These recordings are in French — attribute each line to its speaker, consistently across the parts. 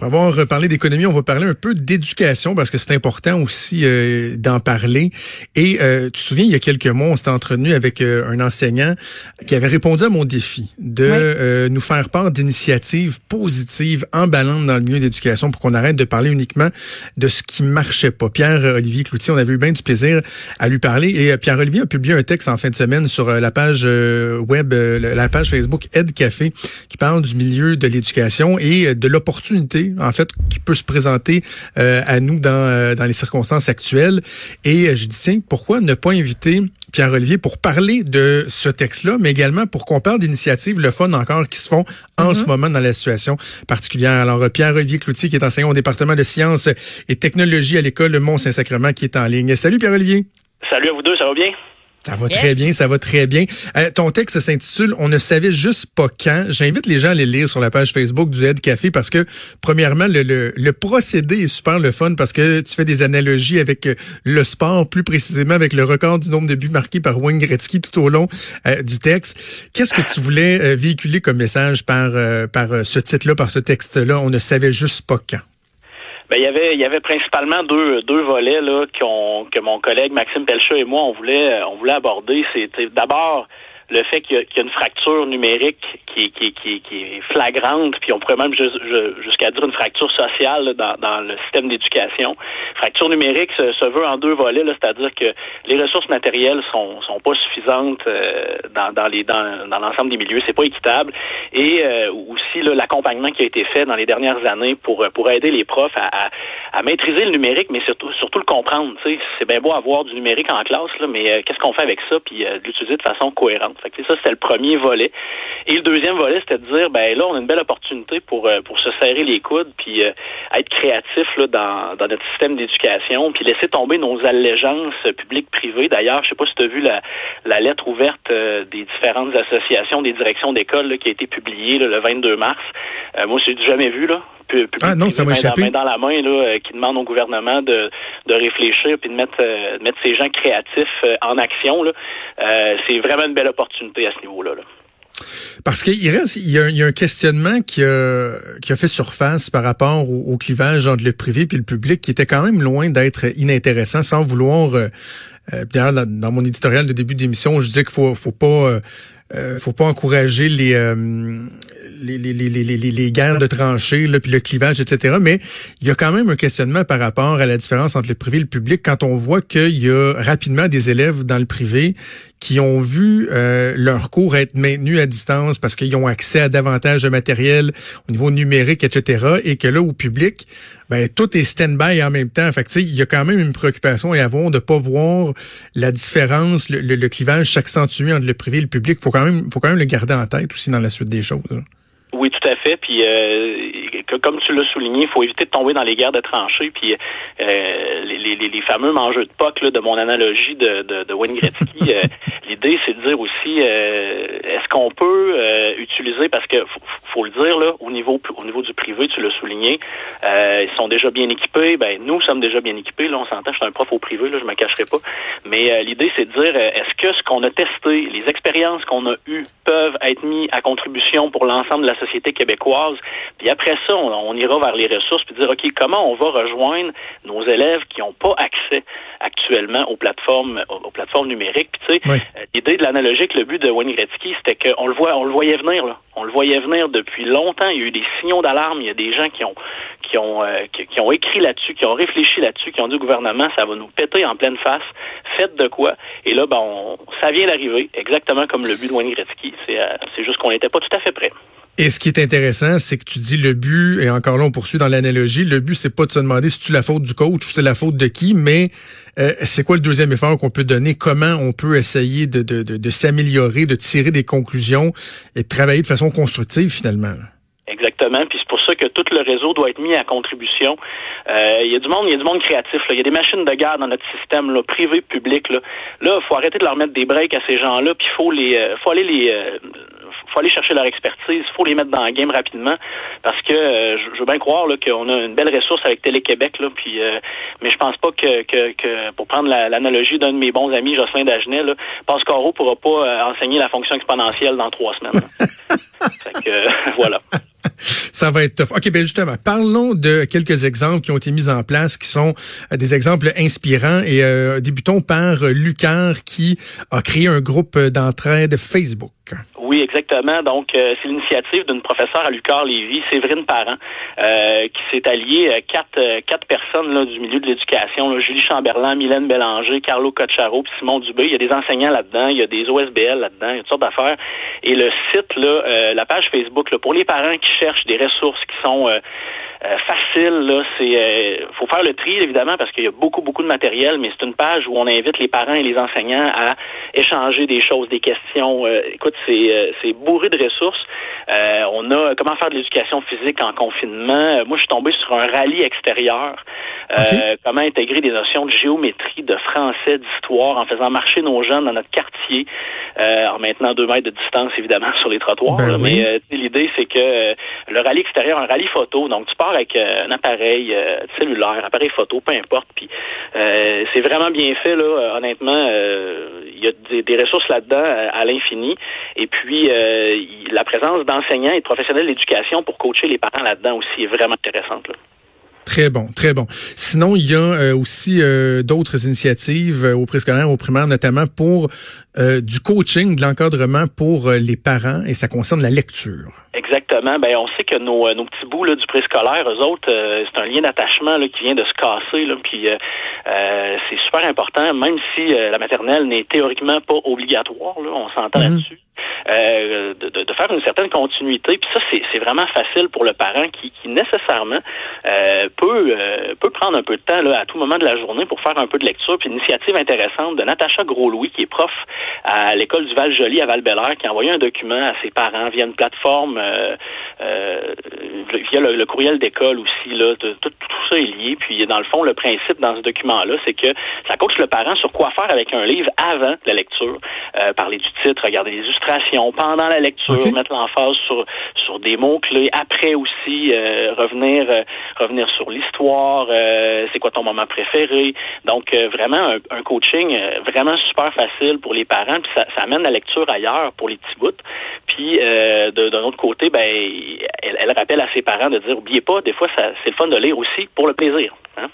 Speaker 1: Va avoir parlé d'économie, on va parler un peu d'éducation parce que c'est important aussi euh, d'en parler. Et euh, tu te souviens, il y a quelques mois, on s'était entretenu avec euh, un enseignant qui avait répondu à mon défi de nous faire part d'initiatives positives, emballantes dans le milieu d'éducation pour qu'on arrête de parler uniquement de ce qui marchait pas. Pierre-Olivier Cloutier, on avait eu bien du plaisir à lui parler et Pierre-Olivier a publié un texte en fin de semaine sur la page web, la page Facebook Ed Café qui parle du milieu de l'éducation et de l'opportunité en fait, qui peut se présenter euh, à nous dans, euh, dans les circonstances actuelles. Et euh, je dis, tiens, pourquoi ne pas inviter Pierre-Olivier pour parler de ce texte-là, mais également pour qu'on parle d'initiatives, le fun encore, qui se font en ce moment dans la situation particulière. Alors, Pierre-Olivier Cloutier, qui est enseignant au département de sciences et technologies à l'école Mont-Saint-Sacrement, qui est en ligne. Salut Pierre-Olivier.
Speaker 2: Salut à vous deux, ça va bien?
Speaker 1: Ça va très bien, ça va très bien. Euh, ton texte s'intitule On ne savait juste pas quand. J'invite les gens à les lire sur la page Facebook du Aide Café parce que, premièrement, le, le, procédé est super le fun parce que tu fais des analogies avec euh, le sport, plus précisément avec le record du nombre de buts marqués par Wayne Gretzky tout au long euh, du texte. Qu'est-ce que tu voulais véhiculer comme message par, par ce titre-là, par ce texte-là? On ne savait juste pas quand.
Speaker 2: Ben, il y avait il y avait principalement deux deux volets là que mon collègue Maxime Pelchat et moi on voulait on voulait aborder. C'était d'abord le fait qu'il y, a une fracture numérique qui, qui, qui, qui, est flagrante, puis on pourrait même jusqu'à dire une fracture sociale dans, dans, le système d'éducation. Fracture numérique se, veut en deux volets, c'est-à-dire que les ressources matérielles sont, sont pas suffisantes euh, dans, dans, les dans, dans l'ensemble des milieux, c'est pas équitable, et euh, aussi l'accompagnement qui a été fait dans les dernières années pour pour aider les profs à, à, à maîtriser le numérique, mais surtout surtout le comprendre. C'est bien beau avoir du numérique en classe, là, mais euh, qu'est-ce qu'on fait avec ça, puis l'utiliser de façon cohérente. Fait que ça, c'était le premier volet. Et le deuxième volet, c'était de dire, ben là, on a une belle opportunité pour euh, pour se serrer les coudes, puis euh, être créatif là, dans, dans notre système d'éducation, puis laisser tomber nos allégeances publiques-privées. D'ailleurs, je sais pas si tu as vu la, lettre ouverte euh, des différentes associations, des directions d'école qui a été publiée le 22 mars. moi, je l'ai jamais vu là
Speaker 1: ah non, ça m'a échappé.
Speaker 2: dans la main, là, euh, qui demande au gouvernement de, de réfléchir puis de mettre, euh, mettre ces gens créatifs euh, en action. Là. c'est vraiment une belle opportunité à ce niveau-là.
Speaker 1: Parce qu'il reste, il y, a, il y, a, un questionnement qui a, qui a fait surface par rapport au, clivage entre le privé et le public, qui était quand même loin d'être inintéressant, sans vouloir. D'ailleurs, dans, mon éditorial de début d'émission, je disais qu'il faut, faut pas, faut pas encourager les, les, les, les, les, les guerres de tranchées, là, puis le clivage, etc. Mais il y a quand même un questionnement par rapport à la différence entre le privé et le public quand on voit qu'il y a rapidement des élèves dans le privé qui ont vu euh, leur cours être maintenus à distance parce qu'ils ont accès à davantage de matériel au niveau numérique, etc. Et que là, au public, ben tout est stand-by en même temps. Fait il y a quand même une préoccupation à avoir de pas voir la différence, le, le, clivage s'accentuer entre le privé et le public. Faut quand même, faut quand même le garder en tête aussi dans la suite des choses.
Speaker 2: Oui, tout à fait. Puis euh, comme tu l'as souligné, il faut éviter de tomber dans les guerres de tranchées. Puis euh, les, les, les, fameux mangeux de POC là, de mon analogie de, de, de Wayne Gretzky, euh, l'idée c'est de dire aussi est-ce qu'on peut utiliser parce que faut, faut, le dire là au niveau au niveau du privé, tu l'as souligné, ils sont déjà bien équipés. Ben nous sommes déjà bien équipés. Là, on s'entend. Je suis un prof au privé. Là, je me cacherai pas. Mais l'idée c'est de dire est-ce que ce qu'on a testé, les expériences qu'on a eues peuvent être mis à contribution pour l'ensemble de la société québécoise. Puis après ça, on, ira vers les ressources puis dire, OK, comment on va rejoindre nos élèves qui n'ont pas accès actuellement aux plateformes aux, plateformes numériques? Puis, tu sais, euh, l'idée de l'analogie avec le but de Wayne Gretzky, c'était qu'on le voit, on le voyait venir, là. On le voyait venir depuis longtemps. Il y a eu des signaux d'alarme. Il y a des gens qui ont qui ont euh, qui, ont écrit là-dessus, qui ont réfléchi là-dessus, qui ont dit au gouvernement, ça va nous péter en pleine face. Faites de quoi? Et là, ben, ça vient d'arriver, exactement comme le but de Wayne Gretzky. C'est euh, c'est juste qu'on n'était pas tout à fait prêt.
Speaker 1: Et ce qui est intéressant, c'est que tu dis le but, et encore là, on poursuit dans l'analogie, le but, c'est pas de se demander si tu la faute du coach ou c'est la faute de qui, mais euh, c'est quoi le deuxième effort qu'on peut donner, comment on peut essayer de, de, de, de s'améliorer, de tirer des conclusions et de travailler de façon constructive finalement.
Speaker 2: Exactement. Puis c'est pour ça que tout le réseau doit être mis à contribution. Euh, il y a du monde, il y a du monde créatif. Il y a des machines de garde dans notre système, là, privé, public. Là, là, faut arrêter de leur mettre des breaks à ces gens-là, puis faut les, euh, faut aller les euh, faut aller chercher leur expertise, faut les mettre dans le game rapidement parce que euh, je veux bien croire là, qu'on a une belle ressource avec Télé-Québec là, puis euh, mais je pense pas que, que, que pour prendre l'analogie d'un de mes bons amis, Jocelyn Dagenet, là, Pascaro pourra pas euh, enseigner la fonction exponentielle dans trois semaines. fait que voilà.
Speaker 1: Ça va être tough. OK, ben justement, parlons de quelques exemples qui ont été mis en place, qui sont des exemples inspirants. Et débutons par Lucar, qui a créé un groupe d'entraide Facebook.
Speaker 2: Oui, exactement. Donc, euh, c'est l'initiative d'une professeure à Lucar Lévy, Séverine Parent, euh, qui s'est alliée à quatre, euh, quatre personnes là, du milieu de l'éducation, Julie Chamberlain, Mylène Bélanger, Carlo Cocharo, puis Simon Dubé. Il y a des enseignants là-dedans, il y a des OSBL là-dedans, il y a toutes sortes d'affaires. Et le site, là, la page Facebook, là, pour les parents qui cherchent des ressources qui sont euh, facile, là, c'est euh, faut faire le tri évidemment parce qu'il y a beaucoup beaucoup de matériel, mais c'est une page où on invite les parents et les enseignants à échanger des choses, des questions. Euh, écoute, c'est c'est bourré de ressources. on a comment faire de l'éducation physique en confinement? moi, je suis tombé sur un rallye extérieur. Comment intégrer des notions de géométrie, de français, d'histoire en faisant marcher nos jeunes dans notre quartier en maintenant deux mètres de distance évidemment sur les trottoirs.
Speaker 1: Ben
Speaker 2: mais l'idée c'est que le rallye extérieur, un rallye photo, donc tu pars avec euh, un appareil euh, cellulaire, appareil photo, peu importe. Puis euh, c'est vraiment bien fait là. Honnêtement, il y a des, ressources là-dedans à l'infini. Et puis la présence d'enseignants et de professionnels d'éducation pour coacher les parents là-dedans aussi est vraiment intéressante.
Speaker 1: Très bon, très bon. Sinon, il y a aussi d'autres initiatives au préscolaire, au primaire, notamment pour du coaching, de l'encadrement pour les parents, et ça concerne la lecture.
Speaker 2: Exactement. Ben, on sait que nos, euh, nos petits bouts là, du préscolaire, eux autres, euh, c'est un lien d'attachement qui vient de se casser. Là, puis euh, c'est super important, même si la maternelle n'est théoriquement pas obligatoire. Là, on s'entend mhm. là-dessus. Euh, de, de, faire une certaine continuité. Puis ça, c'est vraiment facile pour le parent qui, qui nécessairement euh, peut euh, peut prendre un peu de temps là, à tout moment de la journée pour faire un peu de lecture. Puis une initiative intéressante de Natacha Gros-Louis, qui est prof à l'école du Val-Joli à val qui a envoyé un document à ses parents via une plateforme, via le, courriel d'école aussi. Là, tout, tout, ça est lié. Puis dans le fond, le principe dans ce document-là, c'est que ça coach le parent sur quoi faire avec un livre avant la lecture. parler du titre, regarder les illustrations, pendant la lecture, mettre l'emphase sur sur des mots clés. Après aussi euh, revenir euh, revenir sur l'histoire. Euh, c'est quoi ton moment préféré Donc vraiment un, coaching vraiment super facile pour les parents. Puis ça, ça amène la lecture ailleurs pour les petits bouts. Puis d'un autre côté, ben elle, elle, rappelle à ses parents de dire oubliez pas, des fois c'est le fun de lire aussi pour le plaisir. Hein?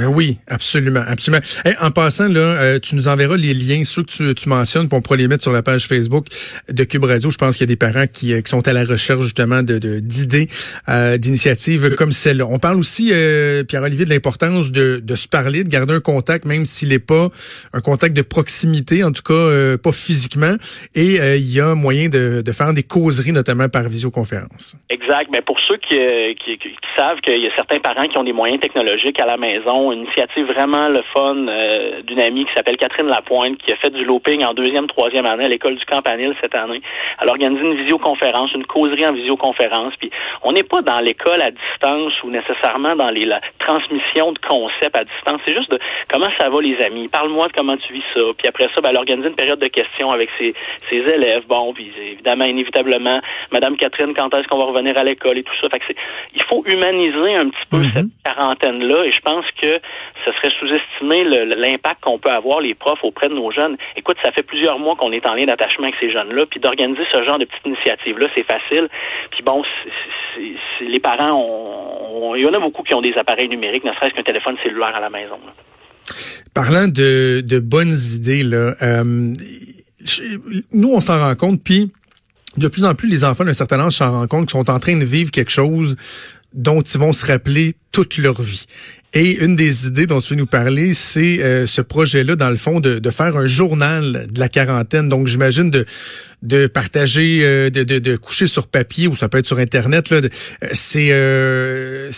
Speaker 1: Ben oui, absolument, absolument. en passant, là, euh, tu nous enverras les liens, ceux que tu, tu mentionnes, pour on pourra les mettre sur la page Facebook de Cube Radio. Je pense qu'il y a des parents qui, euh, qui sont à la recherche justement de d'idées, euh, d'initiatives comme celle-là. On parle aussi, euh, Pierre-Olivier, de l'importance de, de se parler, de garder un contact, même s'il n'est pas un contact de proximité, en tout cas pas physiquement. Et il y a moyen de, de faire des causeries, notamment par visioconférence.
Speaker 2: Exact. Mais pour ceux qui, qui, qui savent qu'il y a certains parents qui ont des moyens technologiques à la maison, une initiative vraiment le fun euh, d'une amie qui s'appelle Catherine Lapointe, qui a fait du looping en deuxième, troisième année à l'école du Campanile cette année. Elle a organisé une visioconférence, une causerie en visioconférence. Puis on n'est pas dans l'école à distance ou nécessairement dans les la transmission de concepts à distance. C'est juste de comment ça va les amis. Parle-moi de comment tu vis ça. Puis après ça, ben, elle a organisé une période de questions avec ses, ses élèves. Bon, puis évidemment, inévitablement, Madame Catherine, quand est-ce qu'on va revenir à l'école et tout ça. Fait que il faut humaniser un petit peu mm-hmm. cette quarantaine-là. Et je pense que ce serait sous-estimer l'impact qu'on peut avoir, les profs, auprès de nos jeunes. Écoute, ça fait plusieurs mois qu'on est en lien d'attachement avec ces jeunes-là, puis d'organiser ce genre de petites initiatives-là, c'est facile. Puis bon, les parents, ont, il y en a beaucoup qui ont des appareils numériques, ne serait-ce qu'un téléphone cellulaire à la maison.
Speaker 1: Parlant de, bonnes idées, là, euh, nous, on s'en rend compte, puis de plus en plus, les enfants d'un certain âge s'en rendent compte qu'ils sont en train de vivre quelque chose dont ils vont se rappeler toute leur vie. Et une des idées dont tu veux nous parler, c'est euh, ce projet-là, dans le fond, de, de, faire un journal de la quarantaine. Donc, j'imagine de, de partager, euh, de, de, de, coucher sur papier ou ça peut être sur Internet, là, euh, ces, euh,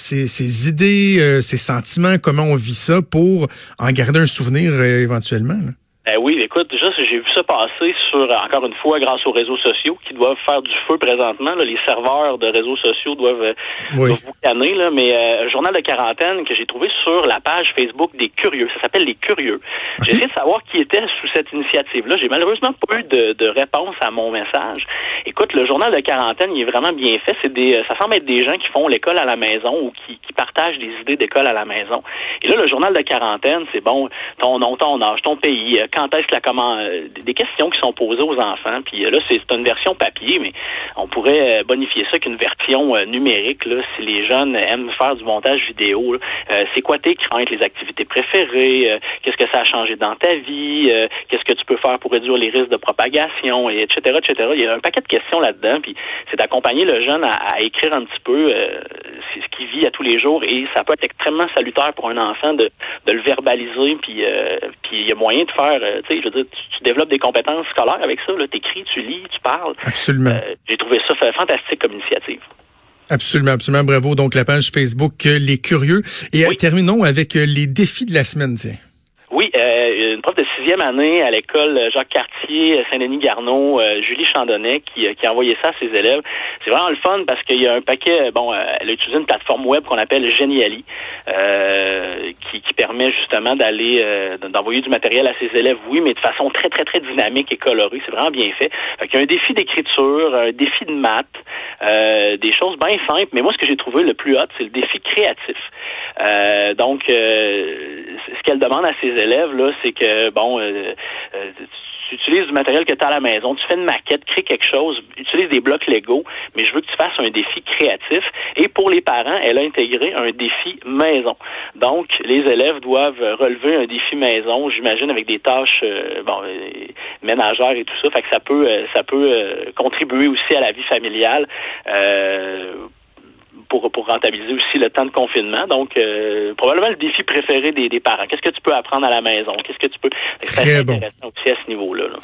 Speaker 1: idées, ces sentiments, comment on vit ça pour en garder un souvenir éventuellement.
Speaker 2: Ben oui, écoute, juste j'ai vu ça passer sur, encore une fois, grâce aux réseaux sociaux qui doivent faire du feu présentement. Là. Les serveurs de réseaux sociaux doivent, euh,
Speaker 1: Oui.
Speaker 2: doivent boucaner, là. mais euh, un journal de quarantaine que j'ai trouvé sur la page Facebook des Curieux. Ça s'appelle Les Curieux. J'ai essayé de savoir qui était sous cette initiative-là. J'ai malheureusement pas eu de, de réponse à mon message. Écoute, le journal de quarantaine, il est vraiment bien fait. C'est des, ça semble être des gens qui font l'école à la maison ou qui, qui partagent des idées d'école à la maison. Et là, le journal de quarantaine, c'est bon, ton nom, ton âge, ton pays, euh, quand est-ce la comment, euh, des questions qui sont posées aux enfants. Puis euh, là, c'est une version papier, mais on pourrait euh, bonifier ça qu'une version numérique. Là, si les jeunes aiment faire du montage vidéo, c'est quoi tes craintes, les activités préférées, qu'est-ce que ça a changé dans ta vie, qu'est-ce que tu peux faire pour réduire les risques de propagation, et etc., etc. Il y a un paquet de questions là-dedans, puis c'est d'accompagner le jeune à, écrire un petit peu ce qu'il vit à tous les jours, et ça peut être extrêmement salutaire pour un enfant de, le verbaliser, puis puis il y a moyen de faire, tu sais, je veux dire, tu, tu développes des compétences scolaires avec ça, là, t'écris, tu lis, tu parles.
Speaker 1: Absolument.
Speaker 2: Euh, J'ai trouvé ça fa- fantastique comme initiative.
Speaker 1: Absolument, absolument. Bravo. Donc, la page Facebook euh, Les Curieux. Et euh,
Speaker 2: Oui.
Speaker 1: terminons avec euh, les défis de la semaine, tiens.
Speaker 2: Oui, euh, une prof de sixième année à l'école Jacques Cartier, Saint-Denis-Garneau, euh, Julie Chandonnet, qui, euh, qui a envoyé ça à ses élèves. C'est vraiment le fun parce qu'il y a un paquet, bon, euh, elle a utilisé une plateforme web qu'on appelle Geniali, euh, qui, permet justement d'aller, euh, d'envoyer du matériel à ses élèves, oui, mais de façon très, très, très dynamique et colorée. C'est vraiment bien fait. Fait qu'il y a un défi d'écriture, un défi de maths, euh, des choses bien simples. Mais moi, ce que j'ai trouvé le plus hot, c'est le défi créatif. Euh, donc, euh, ce qu'elle demande à ses élèves, là, c'est que, bon, euh, euh, tu utilises du matériel que tu as à la maison, tu fais une maquette, crée quelque chose, utilise des blocs Lego, mais je veux que tu fasses un défi créatif. Et pour les parents, elle a intégré un défi maison. Donc, les élèves doivent relever un défi maison, j'imagine, avec des tâches euh, bon, euh, ménagères et tout ça. Fait que ça peut, ça peut contribuer aussi à la vie familiale. Pour, pour rentabiliser aussi le temps de confinement. Donc, euh, probablement le défi préféré des, des parents. Qu'est-ce que tu peux apprendre à la maison? Qu'est-ce que tu peux... C'est
Speaker 1: Très bon.
Speaker 2: aussi à ce niveau-là. là.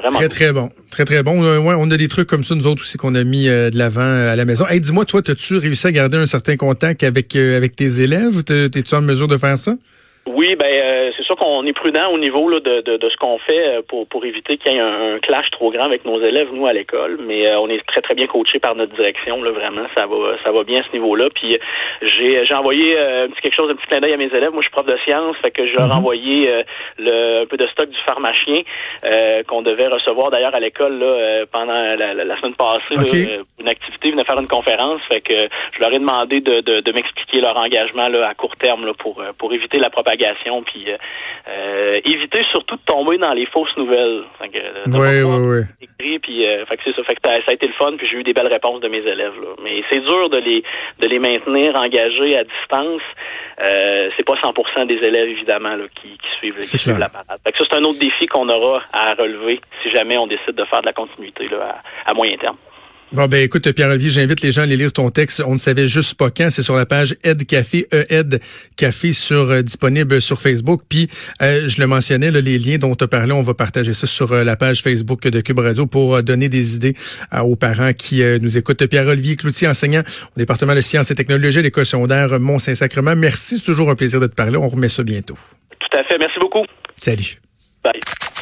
Speaker 2: Vraiment...
Speaker 1: Très, très bon. Très, très bon. Euh, ouais, on a des trucs comme ça, nous autres aussi, qu'on a mis euh, de l'avant à la maison. Hey, dis-moi, toi, as-tu réussi à garder un certain contact avec, euh, avec tes élèves? T'es- T'es-tu en mesure de faire ça?
Speaker 2: Oui, ben euh, c'est sûr qu'on est prudent au niveau là, de, de, de ce qu'on fait euh, pour, pour éviter qu'il y ait un, un clash trop grand avec nos élèves, nous, à l'école. Mais euh, on est très, très bien coachés par notre direction. Là, vraiment, ça va ça va bien à ce niveau-là. Puis euh, j'ai j'ai envoyé euh, un petit quelque chose, un petit clin d'œil à mes élèves. Moi, je suis prof de sciences, fait que je leur ai envoyé euh, le, un peu de stock du pharmacien euh, qu'on devait recevoir d'ailleurs à l'école là, pendant la, la- la semaine passée. là, une activité, ils venaient faire une conférence. Fait que je leur ai demandé de, de, de m'expliquer leur engagement là, à court terme là, pour, pour éviter la propagation, puis euh, éviter surtout de tomber dans les fausses nouvelles. Fait que, euh,
Speaker 1: Oui, oui, oui.
Speaker 2: écrit, puis euh, fait que c'est ça. Fait que ça, a été le fun, puis j'ai eu des belles réponses de mes élèves. Là. Mais c'est dur de les de les maintenir engagés à distance. Euh, c'est pas 100% des élèves évidemment là, qui, qui suivent, qui suivent la parade. Fait que ça c'est un autre défi qu'on aura à relever si jamais on décide de faire de la continuité là, à, à moyen terme.
Speaker 1: Bon, ben écoute, Pierre-Olivier, j'invite les gens à aller lire ton texte. On ne savait juste pas quand. C'est sur la page Aide Café, E-Aide Café, sur, euh, disponible sur Facebook. Puis, euh, je le mentionnais, là, les liens dont tu as parlé, on va partager ça sur euh, la page Facebook de Cube Radio pour donner des idées aux parents qui nous écoutent. Pierre-Olivier Cloutier, enseignant au département de sciences et technologies à l'école secondaire Mont-Saint-Sacrement. Merci, c'est toujours un plaisir de te parler. On remet ça bientôt.
Speaker 2: Tout à fait. Merci beaucoup.
Speaker 1: Salut.
Speaker 2: Bye.